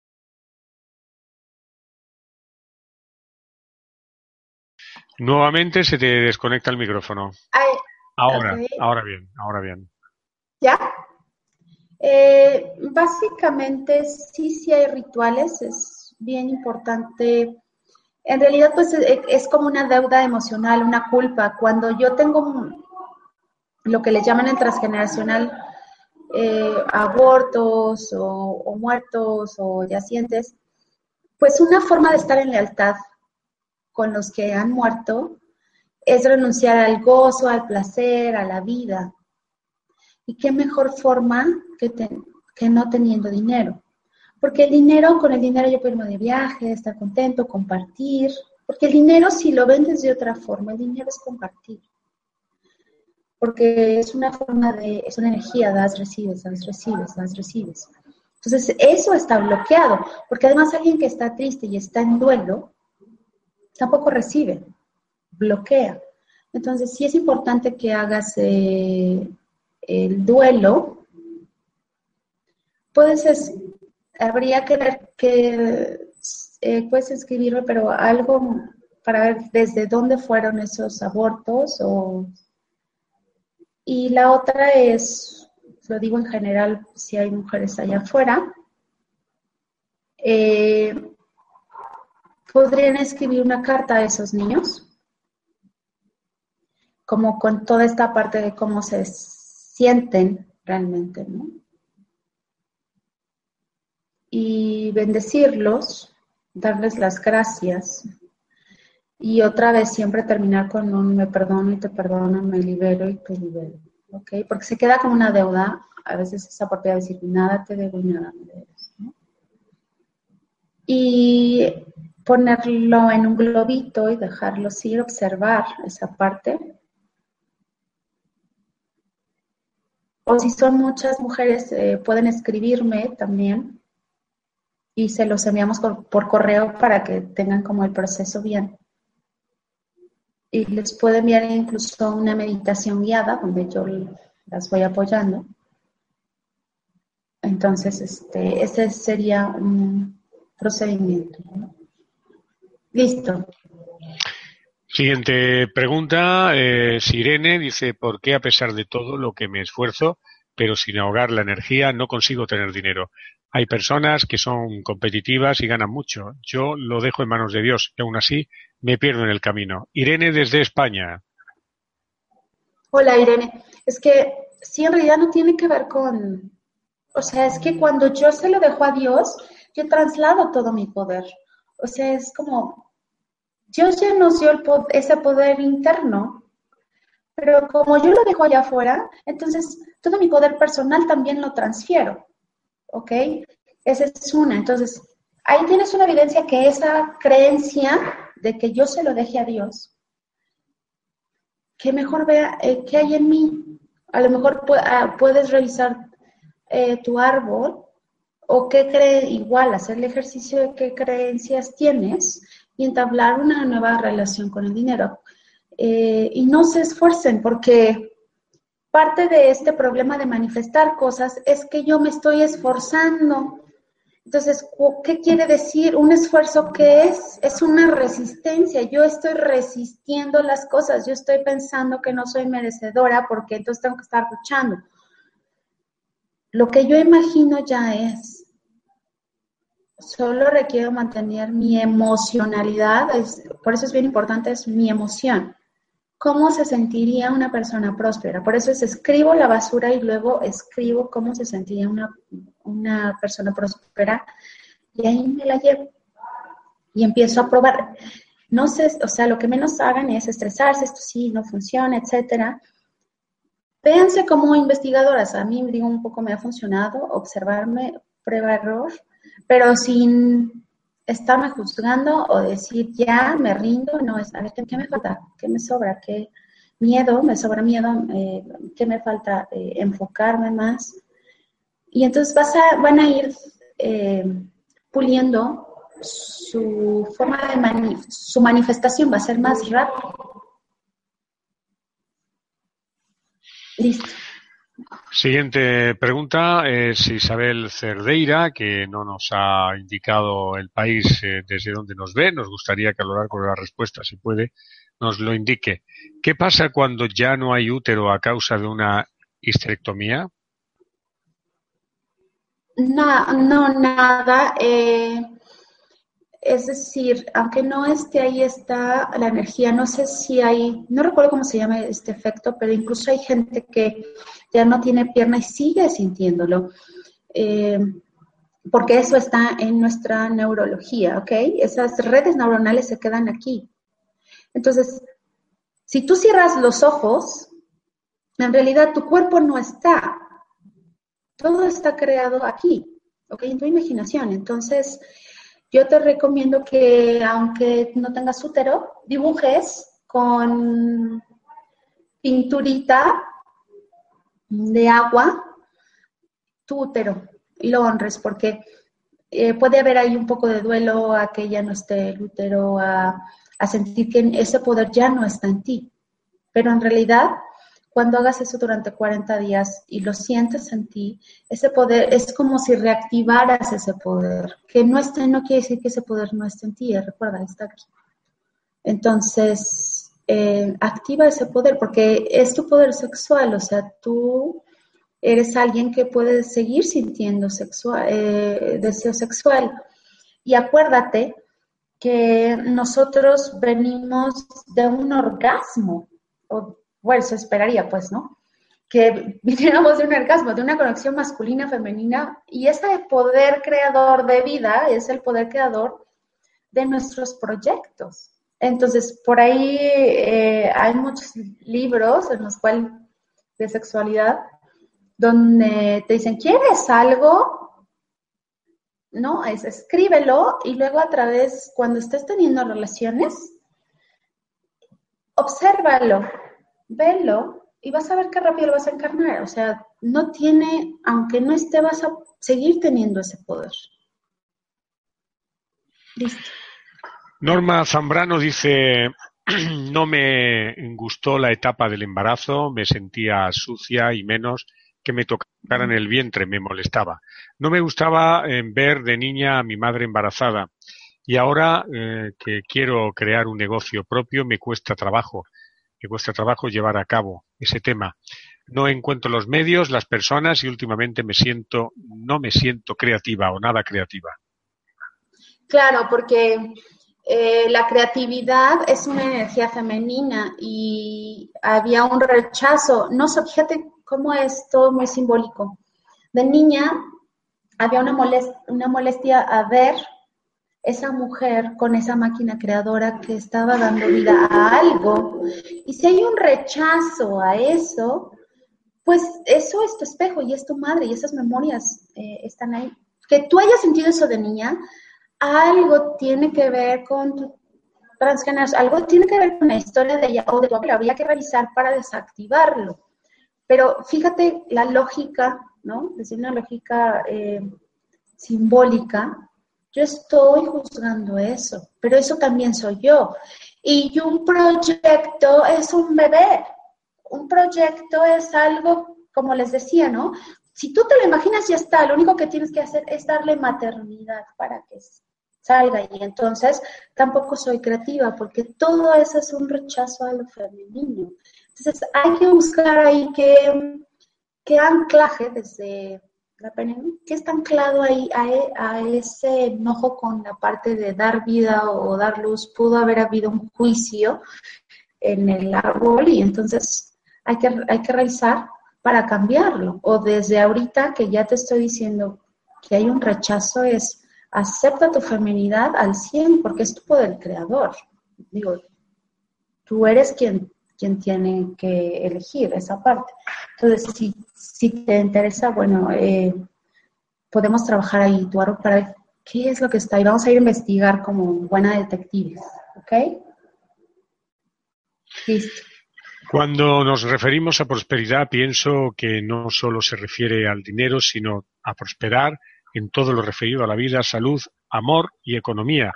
Nuevamente se te desconecta el micrófono. ahora, ahora bien, ahora bien. ¿Ya? Eh, básicamente sí, sí hay rituales, es bien importante en realidad, pues es como una deuda emocional, una culpa. Cuando yo tengo lo que le llaman el transgeneracional, eh, abortos o, muertos o yacientes, pues una forma de estar en lealtad con los que han muerto es renunciar al gozo, al placer, a la vida. ¿Y qué mejor forma que, no teniendo dinero? Porque el dinero, con el dinero yo puedo irme de viaje, estar contento, compartir. Porque el dinero, si lo vendes de otra forma, el dinero es compartir. Porque es una forma de, es una energía, das, recibes, das, recibes, das, recibes. Entonces, eso está bloqueado. Porque además alguien que está triste y está en duelo, tampoco recibe, bloquea. Entonces, sí es importante que hagas eh, el duelo. Puedes habría que ver que eh, puedes escribirme, pero algo para ver desde dónde fueron esos abortos o y la otra es, lo digo en general, si hay mujeres allá afuera, eh, podrían escribir una carta a esos niños, como con toda esta parte de cómo se sienten realmente, ¿no? Y bendecirlos, darles las gracias y otra vez siempre terminar con un me perdono y te perdono, me libero y te libero. ¿Ok? Porque se queda como una deuda. A veces esa propiedad de decir nada te debo y nada me debes. y ponerlo en un globito y dejarlo ir, observar esa parte. O si son muchas mujeres, eh, pueden escribirme también y se los enviamos por, correo para que tengan como el proceso bien. Y les puedo enviar incluso una meditación guiada donde yo las voy apoyando. Entonces, este, ese sería un procedimiento. Listo. Siguiente pregunta. Eh, Sirene dice, ¿por qué a pesar de todo lo que me esfuerzo, pero sin ahogar la energía, no consigo tener dinero? Hay personas que son competitivas y ganan mucho. Yo lo dejo en manos de Dios y aún así me pierdo en el camino. Irene desde España. Hola Irene. Es que sí, en realidad no tiene que ver con... O sea, es que cuando yo se lo dejo a Dios, yo traslado todo mi poder. O sea, es como, Dios ya nos dio ese poder interno, pero como yo lo dejo allá afuera, entonces todo mi poder personal también lo transfiero. ¿Ok? Esa es una. Entonces, ahí tienes una evidencia que esa creencia de que yo se lo deje a Dios, que mejor vea eh, qué hay en mí. A lo mejor ah, puedes revisar eh, tu árbol o qué cree igual, hacer el ejercicio de qué creencias tienes y entablar una nueva relación con el dinero. Eh, y no se esfuercen porque parte de este problema de manifestar cosas es que yo me estoy esforzando. Entonces, ¿qué quiere decir? Un esfuerzo que es, es una resistencia. Yo estoy resistiendo las cosas. Yo estoy pensando que no soy merecedora porque entonces tengo que estar luchando. Lo que yo imagino ya es solo requiero mantener mi emocionalidad, por eso es bien importante, es mi emoción. ¿Cómo se sentiría una persona próspera? Por eso es escribo la basura y luego escribo cómo se sentiría una, una persona próspera y ahí me la llevo y empiezo a probar. No sé, o sea, lo que menos hagan es estresarse, esto sí, no funciona, etcétera. Véanse como investigadoras. A mí, digo, un poco me ha funcionado observarme, prueba-error, pero sin estarme juzgando o decir ya me rindo, no, es a ver qué, me falta, qué me sobra, qué miedo, me sobra miedo, eh, qué me falta eh, enfocarme más. Y entonces vas a, van a ir eh, puliendo su forma de su manifestación va a ser más rápido. Listo. Siguiente pregunta es Isabel Cerdeira, que no nos ha indicado el país eh, desde donde nos ve. Nos gustaría que a lo largo de la respuesta, si puede, nos lo indique. ¿Qué pasa cuando ya no hay útero a causa de una histerectomía? No, no, nada. Eh, es decir, aunque no esté ahí está la energía, no sé si hay, no recuerdo cómo se llama este efecto, pero incluso hay gente que ya no tiene pierna y sigue sintiéndolo. Eh, porque eso está en nuestra neurología, ¿ok? Esas redes neuronales se quedan aquí. Entonces, si tú cierras los ojos, en realidad tu cuerpo no está. Todo está creado aquí, ¿ok? En tu imaginación. Entonces, yo te recomiendo que, aunque no tengas útero, dibujes con pinturita de agua tu útero y lo honres, porque eh, puede haber ahí un poco de duelo a que ya no esté el útero, a, a sentir que ese poder ya no está en ti. Pero en realidad cuando hagas eso durante 40 días y lo sientes en ti, ese poder es como si reactivaras ese poder. Que no esté, no quiere decir que ese poder no esté en ti, recuerda, está aquí. Entonces, eh, activa ese poder porque es tu poder sexual, o sea, tú eres alguien que puede seguir sintiendo sexual, eh, deseo sexual. Y acuérdate que nosotros venimos de un orgasmo, o bueno, se esperaría pues, ¿no? Que viniéramos de un orgasmo, de una conexión masculina, femenina, y ese poder creador de vida es el poder creador de nuestros proyectos. Entonces, por ahí eh, hay muchos libros en los cuales de sexualidad donde te dicen, ¿quieres algo? ¿no? Es escríbelo y luego a través, cuando estés teniendo relaciones, obsérvalo, velo y vas a ver qué rápido lo vas a encarnar. O sea, no tiene, aunque no esté, vas a seguir teniendo ese poder. Listo. Norma Zambrano dice, no me gustó la etapa del embarazo, me sentía sucia y menos que me tocaran el vientre, me molestaba. No me gustaba eh, ver de niña a mi madre embarazada y ahora eh, que quiero crear un negocio propio me cuesta trabajo, me cuesta trabajo llevar a cabo ese tema. No encuentro los medios, las personas y últimamente me siento, no me siento creativa o nada creativa. Claro, porque eh, la creatividad es una energía femenina y había un rechazo. No sé, fíjate cómo es todo muy simbólico. De niña había una, molestia a ver esa mujer con esa máquina creadora que estaba dando vida a algo. Y si hay un rechazo a eso, pues eso es tu espejo y es tu madre y esas memorias eh, están ahí. Que tú hayas sentido eso de niña, algo tiene que ver con tu transgeneración, algo tiene que ver con la historia de ella o de tu abuela, habría que revisar para desactivarlo. Pero fíjate la lógica, ¿no? Desde una lógica eh, simbólica, yo estoy juzgando eso, pero eso también soy yo. Y un proyecto es un bebé. Un proyecto es algo, como les decía, ¿no? Si tú te lo imaginas, ya está. Lo único que tienes que hacer es darle maternidad para que salga. Y entonces tampoco soy creativa, porque todo eso es un rechazo a lo femenino. Entonces hay que buscar ahí qué, qué anclaje desde la pena, qué está anclado ahí a, ese enojo con la parte de dar vida o dar luz. Pudo haber habido un juicio en el árbol y entonces hay que, hay que revisar para cambiarlo. O desde ahorita que ya te estoy diciendo que hay un rechazo es acepta tu feminidad al 100 porque es tu poder creador. Digo, tú eres quien, quien tiene que elegir esa parte. Entonces, si, si te interesa, bueno, eh, podemos trabajar ahí, tu para ver qué es lo que está ahí. Vamos a ir a investigar como buena detectives, ¿ok? Listo. Cuando nos referimos a prosperidad, pienso que no solo se refiere al dinero, sino a prosperar en todo lo referido a la vida, salud, amor y economía.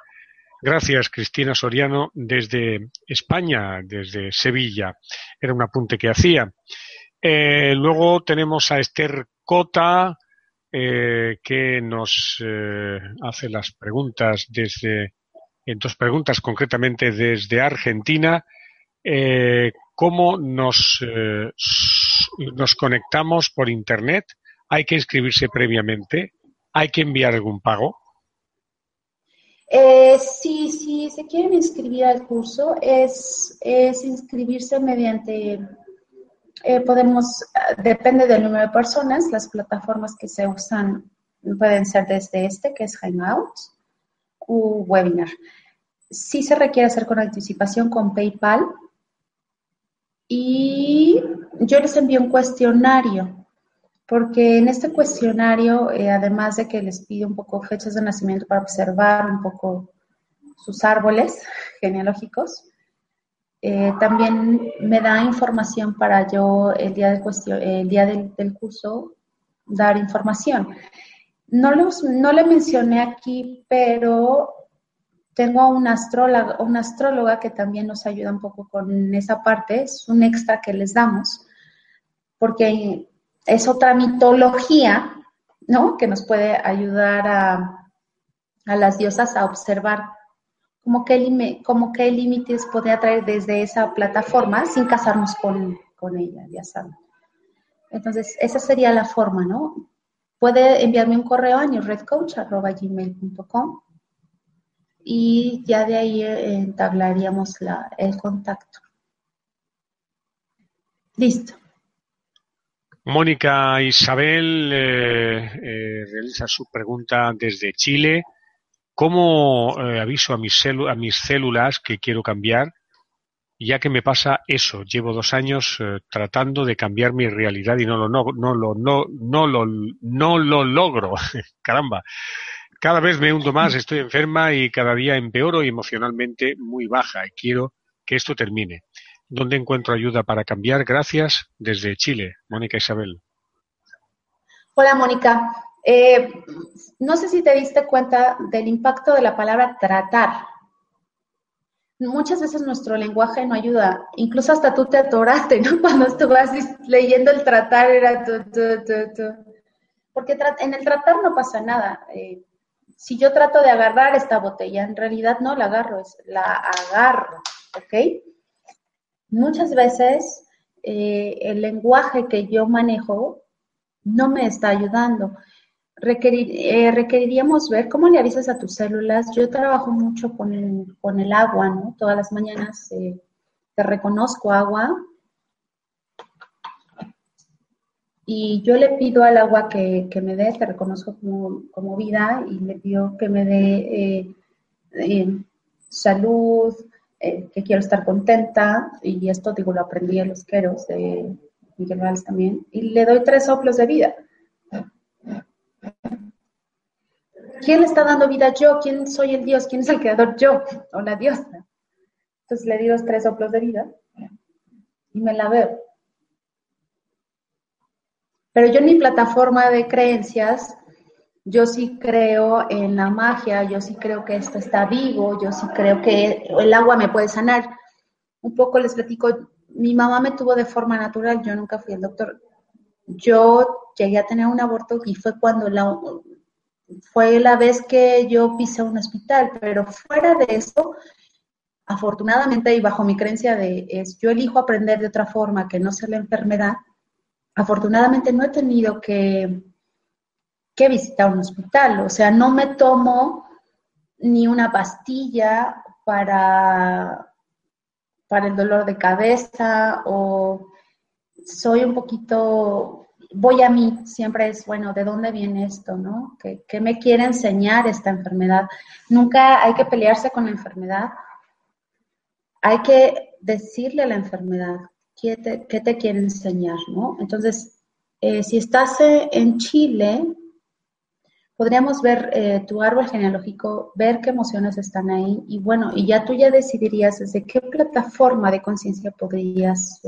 Gracias, Cristina Soriano, desde España, desde Sevilla. Era un apunte que hacía. Eh, luego tenemos a Esther Cota, eh, que nos eh, hace las preguntas desde, en dos preguntas concretamente desde Argentina. ¿Cómo nos, nos conectamos por Internet? ¿Hay que inscribirse previamente? ¿Hay que enviar algún pago? Eh, sí, si se quieren inscribir al curso, es, inscribirse mediante, eh, podemos, depende del número de personas, las plataformas que se usan pueden ser desde este, que es Hangout, o Webinar. Sí se requiere hacer con anticipación con PayPal y yo les envío un cuestionario porque en este cuestionario, eh, además de que les pido un poco fechas de nacimiento para observar un poco sus árboles genealógicos, eh, también me da información para yo el día, del, el día del, curso dar información. No, los, no le mencioné aquí, pero tengo una astróloga, una astróloga que también nos ayuda un poco con esa parte, es un extra que les damos, porque es otra mitología, ¿no? Que nos puede ayudar a, las diosas a observar como qué, límites puede traer desde esa plataforma sin casarnos con, ella, ya saben. Entonces, esa sería la forma, ¿no? Puede enviarme un correo a newredcoach.gmail.com y ya de ahí eh, entablaríamos la, el contacto. Listo. Mónica Isabel eh, eh, realiza su pregunta desde Chile. ¿Cómo eh, aviso a mis, a mis, células que quiero cambiar? Ya que me pasa eso, llevo dos años tratando de cambiar mi realidad y no lo, no, lo, logro. Caramba. cada vez me hundo más, estoy enferma y cada día empeoro emocionalmente muy baja y quiero que esto termine. ¿Dónde encuentro ayuda para cambiar? Gracias desde Chile, Mónica Isabel. Hola, Mónica. Eh, no sé si te diste cuenta del impacto de la palabra tratar. Muchas veces nuestro lenguaje no ayuda. Incluso hasta tú te atoraste, ¿no? Cuando estuvas leyendo el tratar era Porque en el tratar no pasa nada. Eh, si yo trato de agarrar esta botella, en realidad no la agarro, es la agarro, ¿ok? Muchas veces eh, el lenguaje que yo manejo no me está ayudando. Eh, requeriríamos ver cómo le avisas a tus células. Yo trabajo mucho con el, agua, ¿no? Todas las mañanas eh, te reconozco agua y yo le pido al agua que, me dé, te reconozco como, vida y le pido que me dé eh, que quiero estar contenta y esto digo lo aprendí en los queros de Miguel Valls también y le doy tres soplos de vida ¿Quién le está dando vida? Yo. ¿Quién soy el Dios? ¿Quién es el creador? Yo o la diosa. Entonces le di los tres soplos de vida y me la veo. Pero yo en mi plataforma de creencias, yo sí creo en la magia, yo sí creo que esto está vivo, yo sí creo que el agua me puede sanar. Un poco les platico, mi mamá me tuvo de forma natural, yo nunca fui al doctor. Yo llegué a tener un aborto y fue cuando la, fue la vez que yo pisé un hospital, pero fuera de eso, afortunadamente y bajo mi creencia de es yo elijo aprender de otra forma que no sea la enfermedad, afortunadamente no he tenido que, que visitar un hospital, o sea, no me tomo ni una pastilla para, para el dolor de cabeza o soy un poquito voy a mí, siempre es, bueno, ¿de dónde viene esto, no? ¿Qué, me quiere enseñar esta enfermedad? Nunca hay que pelearse con la enfermedad. Hay que decirle a la enfermedad qué te, quiere enseñar, ¿no? Entonces, eh, si estás en Chile, podríamos ver eh, tu árbol genealógico, ver qué emociones están ahí y bueno, y ya tú ya decidirías desde qué plataforma de conciencia podrías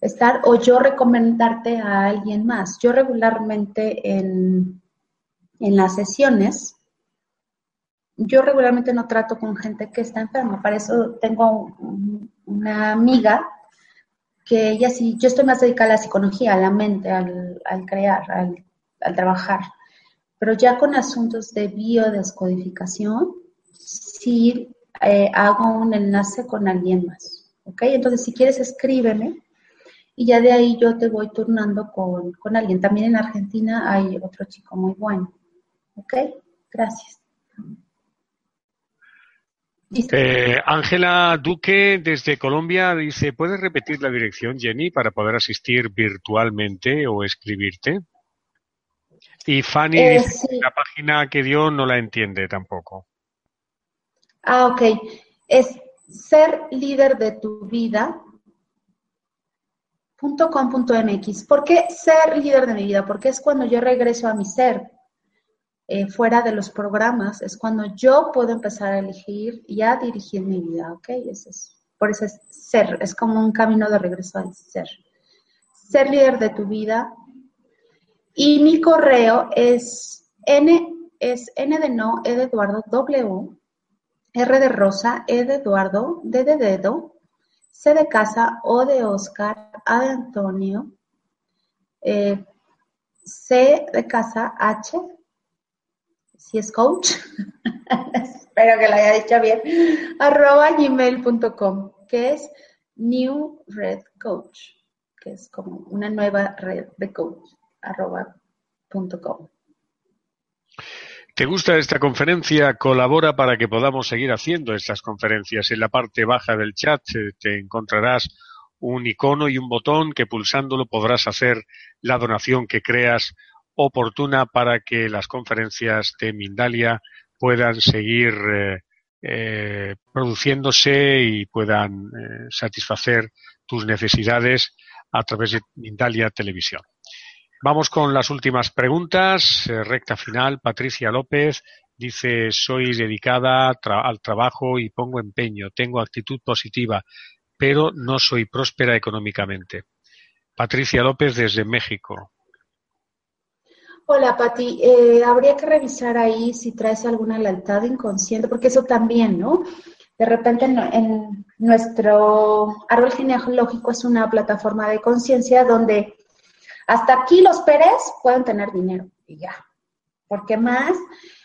estar o yo recomendarte a alguien más. Yo regularmente en, en las sesiones, yo regularmente no trato con gente que está enferma, para eso tengo una amiga que ella sí, yo estoy más dedicada a la psicología, a la mente, al, crear, al, trabajar, pero ya con asuntos de biodescodificación, sí eh, hago un enlace con alguien más, ¿ok? Entonces, si quieres, escríbeme y ya de ahí yo te voy turnando con, alguien. También en Argentina hay otro chico muy bueno. ¿Ok? Gracias. Eh, Ángela Duque desde Colombia dice, ¿puedes repetir la dirección, Jenny, para poder asistir virtualmente o escribirte? Y Fanny eh, dice que la página que dio no la entiende tampoco. Ah, ok. Es ser líder de tu vida .com.mx. ¿Por qué ser líder de mi vida? Porque es cuando yo regreso a mi ser, eh, fuera de los programas, es cuando yo puedo empezar a elegir y a dirigir mi vida, ¿ok? es, por eso es ser, es como un camino de regreso al ser. Ser líder de tu vida. Y mi correo es n, es n de no, e de Eduardo, W, R de Rosa, E de Eduardo, D de dedo, C de casa, O de Oscar, A de Antonio, eh, C de casa, H, si es coach, espero que lo haya dicho bien, arroba gmail.com, que es New Red Coach, que es como una nueva red de coach, ¿Te gusta esta conferencia? Colabora para que podamos seguir haciendo estas conferencias. En la parte baja del chat eh, te encontrarás un icono y un botón que pulsándolo podrás hacer la donación que creas oportuna para que las conferencias de Mindalia puedan seguir eh, eh, produciéndose y puedan satisfacer tus necesidades a través de Mindalia Televisión. Vamos con las últimas preguntas. Eh, recta final. Patricia López dice, soy dedicada al trabajo y pongo empeño, tengo actitud positiva, pero no soy próspera económicamente. Patricia López desde México. Hola, Pati. Eh, habría que revisar ahí si traes alguna lealtad inconsciente, porque eso también, ¿no? De repente en nuestro árbol genealógico es una plataforma de conciencia donde hasta aquí los Pérez pueden tener dinero y ya. Porque más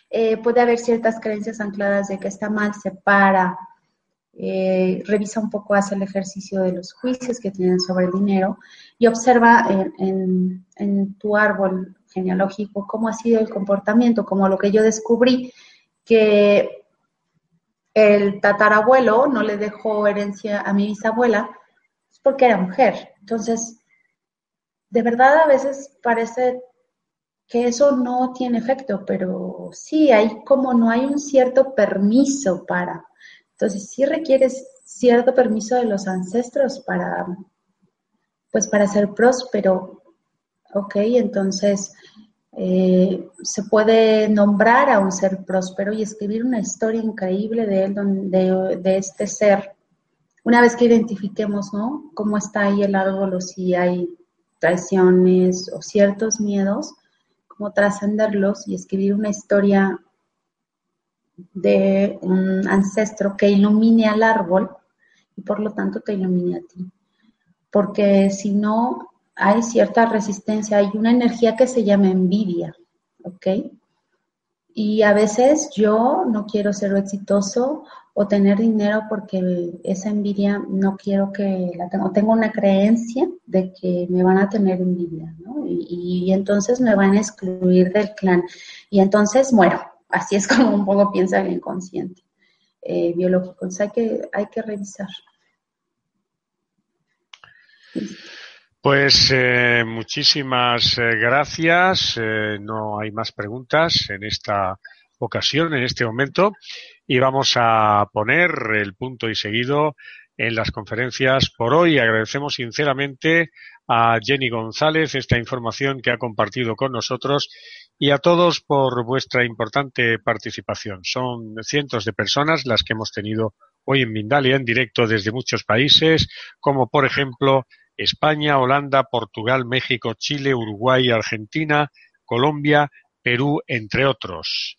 eh, puede haber ciertas creencias ancladas de que está mal, se para, eh, revisa un poco, hace el ejercicio de los juicios que tienen sobre el dinero y observa en, en, tu árbol genealógico cómo ha sido el comportamiento, como lo que yo descubrí, que el tatarabuelo no le dejó herencia a mi bisabuela porque era mujer. Entonces, de verdad a veces parece que eso no tiene efecto, pero sí hay como no hay un cierto permiso para. Entonces sí requieres cierto permiso de los ancestros para, pues para ser próspero. Ok, entonces eh, se puede nombrar a un ser próspero y escribir una historia increíble de él, de, de este ser. Una vez que identifiquemos, ¿no? Cómo está ahí el árbol o si hay traiciones o ciertos miedos, como trascenderlos y escribir una historia de un ancestro que ilumine al árbol y por lo tanto te ilumine a ti. Porque si no, hay cierta resistencia, hay una energía que se llama envidia, ¿ok? Y a veces yo no quiero ser exitoso o tener dinero porque esa envidia no quiero que la tenga. Tengo una creencia de que me van a tener envidia, ¿no? Y, entonces me van a excluir del clan. Y entonces muero. Así es como un poco piensa el inconsciente eh, biológico. Entonces hay que, hay que revisar. Pues eh, muchísimas eh, gracias. no hay más preguntas en esta ocasión, en este momento y vamos a poner el punto y seguido en las conferencias por hoy. Agradecemos sinceramente a Jenny González esta información que ha compartido con nosotros y a todos por vuestra importante participación. Son cientos de personas las que hemos tenido hoy en Mindalia en directo desde muchos países, como por ejemplo España, Holanda, Portugal, México, Chile, Uruguay, Argentina, Colombia, Perú, entre otros.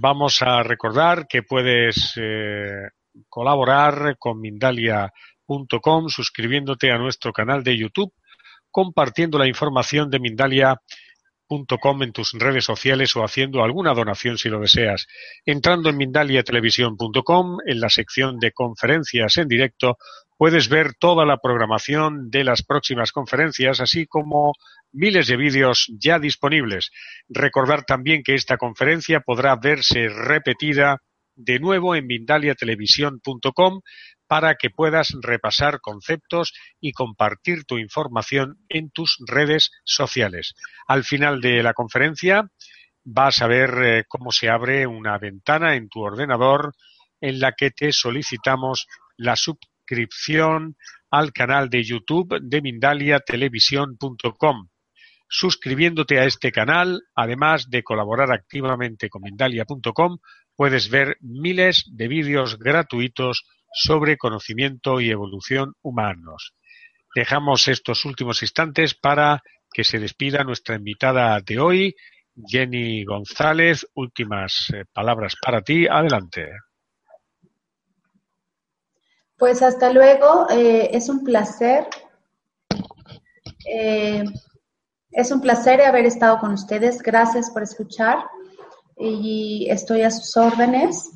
Vamos a recordar que puedes eh, colaborar con Mindalia.com suscribiéndote a nuestro canal de YouTube, compartiendo la información de Mindalia.com en tus redes sociales o haciendo alguna donación si lo deseas. Entrando en mindaliatelevisión.com, en la sección de conferencias en directo, puedes ver toda la programación de las próximas conferencias, así como miles de vídeos ya disponibles. Recordar también que esta conferencia podrá verse repetida de nuevo en mindaliatelevisión.com para que puedas repasar conceptos y compartir tu información en tus redes sociales. Al final de la conferencia vas a ver eh, cómo se abre una ventana en tu ordenador en la que te solicitamos la suscripción al canal de YouTube de mindaliatelevisión.com Suscribiéndote a este canal, además de colaborar activamente con Mindalia.com, puedes ver miles de vídeos gratuitos sobre conocimiento y evolución humanos. Dejamos estos últimos instantes para que se despida nuestra invitada de hoy, Jenny González. Últimas eh, palabras para ti. Adelante. Pues hasta luego. Eh, es un placer. Eh, es un placer haber estado con ustedes. Gracias por escuchar y estoy a sus órdenes.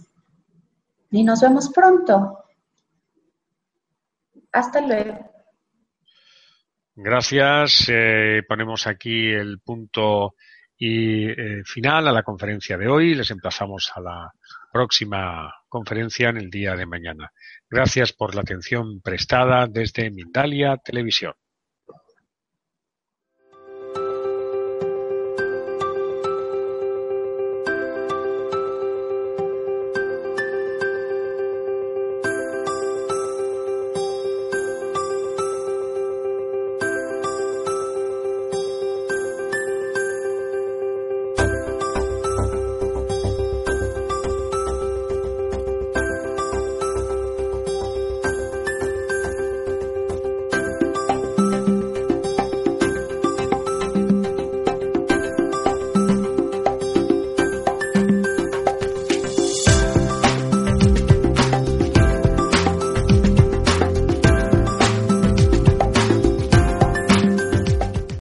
Y nos vemos pronto. Hasta luego. Gracias. Eh, ponemos aquí el punto y final a la conferencia de hoy. Les emplazamos a la próxima conferencia en el día de mañana. Gracias por la atención prestada desde Mindalia Televisión.